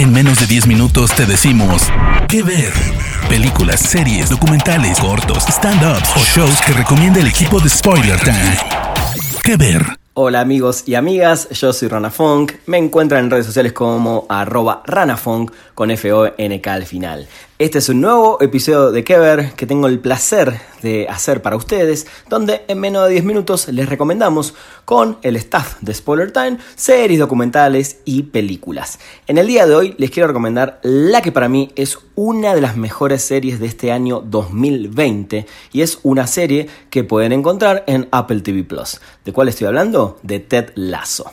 En menos de 10 minutos te decimos qué ver. Películas, series, documentales, cortos, stand-ups o shows que recomienda el equipo de Spoiler Time. ¿Qué ver? Hola amigos y amigas, yo soy Rana Funk. Me encuentran en redes sociales como arroba ranafunk con F-O-N-K al final. Este es un nuevo episodio de Kever que tengo el placer de hacer para ustedes, donde en menos de 10 minutos les recomendamos con el staff de Spoiler Time series, documentales y películas. En el día de hoy les quiero recomendar la que para mí es una de las mejores series de este año 2020 y es una serie que pueden encontrar en Apple TV Plus. ¿De cuál estoy hablando? De Ted Lasso.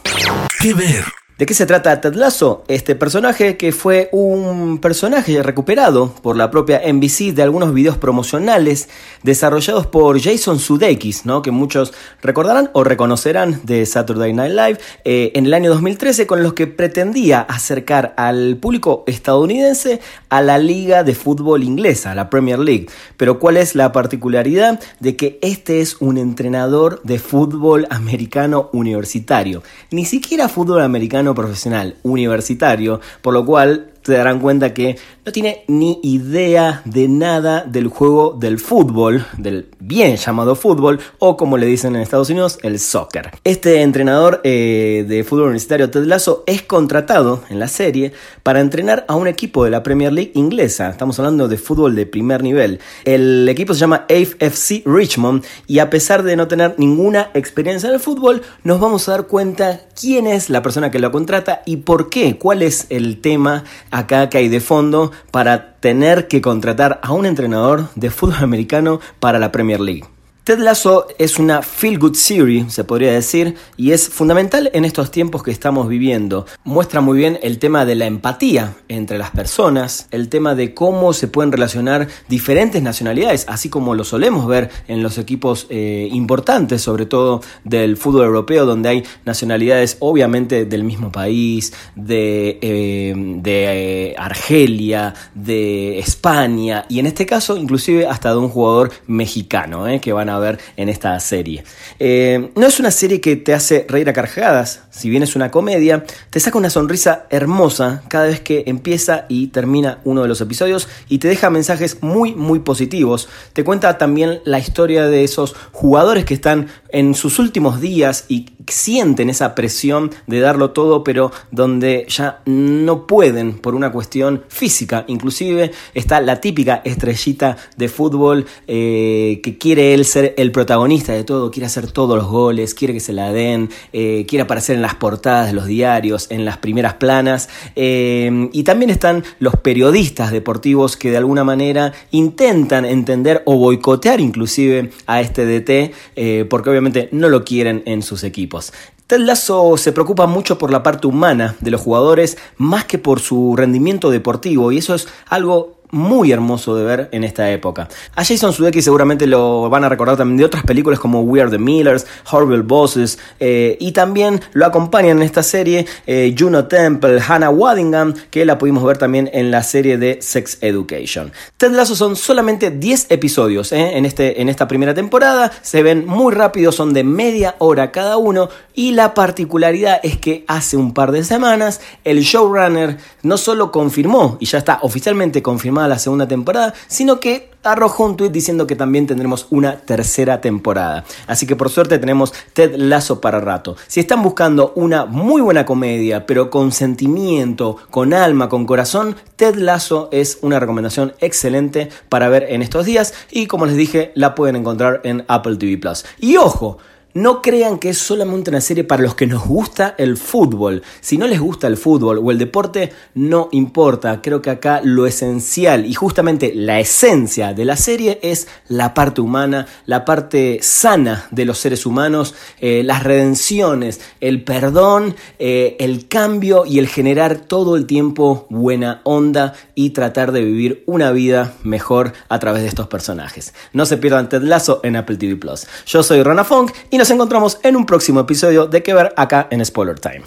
¿Qué ver? ¿De qué se trata Ted Lasso? Este personaje que fue un personaje recuperado por la propia NBC de algunos videos promocionales desarrollados por Jason Sudeikis, ¿no? que muchos recordarán o reconocerán de Saturday Night Live eh, en el año 2013 con los que pretendía acercar al público estadounidense a la liga de fútbol inglesa, la Premier League. Pero ¿cuál es la particularidad? De que este es un entrenador de fútbol americano universitario. Ni siquiera fútbol americano profesional universitario, por lo cual se darán cuenta que no tiene ni idea de nada del juego del fútbol, del bien llamado fútbol, o como le dicen en Estados Unidos, el soccer. Este entrenador eh, de fútbol universitario, Ted Lasso, es contratado en la serie para entrenar a un equipo de la Premier League inglesa. Estamos hablando de fútbol de primer nivel. El equipo se llama AFC Richmond y a pesar de no tener ninguna experiencia en el fútbol, nos vamos a dar cuenta quién es la persona que lo contrata y por qué, cuál es el tema acá que hay de fondo para tener que contratar a un entrenador de fútbol americano para la Premier League. Ted Lasso es una feel good series, se podría decir, y es fundamental en estos tiempos que estamos viviendo. Muestra muy bien el tema de la empatía entre las personas, el tema de cómo se pueden relacionar diferentes nacionalidades, así como lo solemos ver en los equipos eh, importantes, sobre todo del fútbol europeo, donde hay nacionalidades obviamente del mismo país, de, eh, eh, Argelia, de España, y en este caso inclusive hasta de un jugador mexicano, que van a ver en esta serie. Eh, no es una serie que te hace reír a carcajadas, si bien es una comedia, te saca una sonrisa hermosa cada vez que empieza y termina uno de los episodios y te deja mensajes muy, muy positivos. Te cuenta también la historia de esos jugadores que están en sus últimos días y sienten esa presión de darlo todo, pero donde ya no pueden por una cuestión física. Inclusive está la típica estrellita de fútbol eh, que quiere él ser el protagonista de todo, quiere hacer todos los goles, quiere que se la den, eh, quiere aparecer en las portadas de los diarios, en las primeras planas. Eh, y también están los periodistas deportivos que de alguna manera intentan entender o boicotear inclusive a este DT, porque obviamente no lo quieren en sus equipos. Ted Lasso se preocupa mucho por la parte humana de los jugadores más que por su rendimiento deportivo y eso es algo muy hermoso de ver en esta época. A Jason Sudeikis seguramente lo van a recordar también de otras películas como We Are the Millers, Horrible Bosses, eh, y también lo acompañan en esta serie eh, Juno Temple, Hannah Waddingham, que la pudimos ver también en la serie de Sex Education. Ted Lasso son solamente 10 episodios eh, en, este, en esta primera temporada, se ven muy rápido, son de media hora cada uno, y la particularidad es que hace un par de semanas el showrunner no solo confirmó, y ya está oficialmente confirmado, la segunda temporada, sino que arrojó un tweet diciendo que también tendremos una tercera temporada. Así que por suerte tenemos Ted Lasso para rato. Si están buscando una muy buena comedia, pero con sentimiento, con alma, con corazón, Ted Lasso es una recomendación excelente para ver en estos días y como les dije, la pueden encontrar en Apple TV Plus. Y ojo, no crean que es solamente una serie para los que nos gusta el fútbol. Si no les gusta el fútbol o el deporte, no importa. Creo que acá lo esencial y justamente la esencia de la serie es la parte humana, la parte sana de los seres humanos, eh, las redenciones, el perdón, eh, el cambio y el generar todo el tiempo buena onda y tratar de vivir una vida mejor a través de estos personajes. No se pierdan Ted Lasso en Apple TV Plus. Yo soy Rona Funk y nos nos encontramos en un próximo episodio de Que Ver acá en Spoiler Time.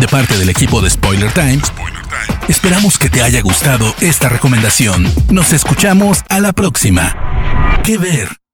De parte del equipo de Spoiler Time, esperamos que te haya gustado esta recomendación. Nos escuchamos a la próxima. Que Ver.